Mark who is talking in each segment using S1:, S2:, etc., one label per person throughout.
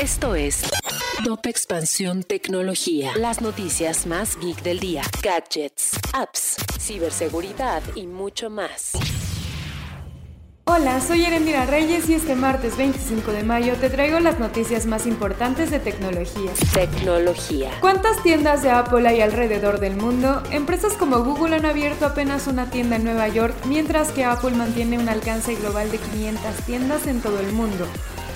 S1: Esto es Top Expansión Tecnología. Las noticias más geek del día. Gadgets, apps, ciberseguridad y mucho más.
S2: Hola, soy Erendira Reyes y este martes 25 de mayo te traigo las noticias más importantes de tecnología.
S1: Tecnología.
S2: ¿Cuántas tiendas de Apple hay alrededor del mundo? Empresas como Google han abierto apenas una tienda en Nueva York, mientras que Apple mantiene un alcance global de 500 tiendas en todo el mundo.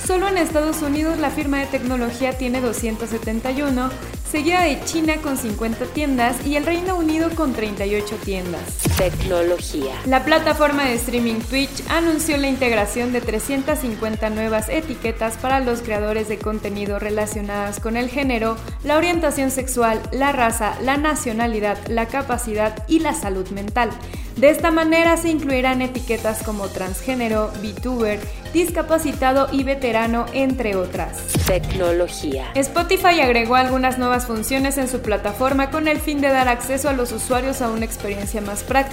S2: Solo en Estados Unidos la firma de tecnología tiene 271, seguida de China con 50 tiendas y el Reino Unido con 38 tiendas.
S1: Tecnología.
S2: La plataforma de streaming Twitch anunció la integración de 350 nuevas etiquetas para los creadores de contenido relacionadas con el género, la orientación sexual, la raza, la nacionalidad, la capacidad y la salud mental. De esta manera se incluirán etiquetas como transgénero, VTuber, discapacitado y veterano, entre otras.
S1: Tecnología.
S2: Spotify agregó algunas nuevas funciones en su plataforma con el fin de dar acceso a los usuarios a una experiencia más práctica.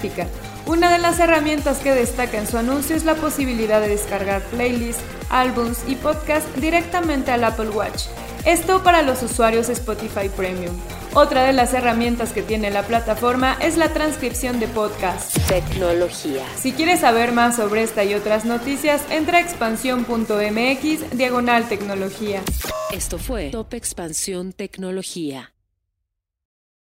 S2: Una de las herramientas que destaca en su anuncio es la posibilidad de descargar playlists, álbums y podcasts directamente al Apple Watch. Esto para los usuarios Spotify Premium. Otra de las herramientas que tiene la plataforma es la transcripción de podcasts.
S1: Tecnología.
S2: Si quieres saber más sobre esta y otras noticias, entra a expansión.mx diagonal tecnología.
S1: Esto fue Top Expansión Tecnología.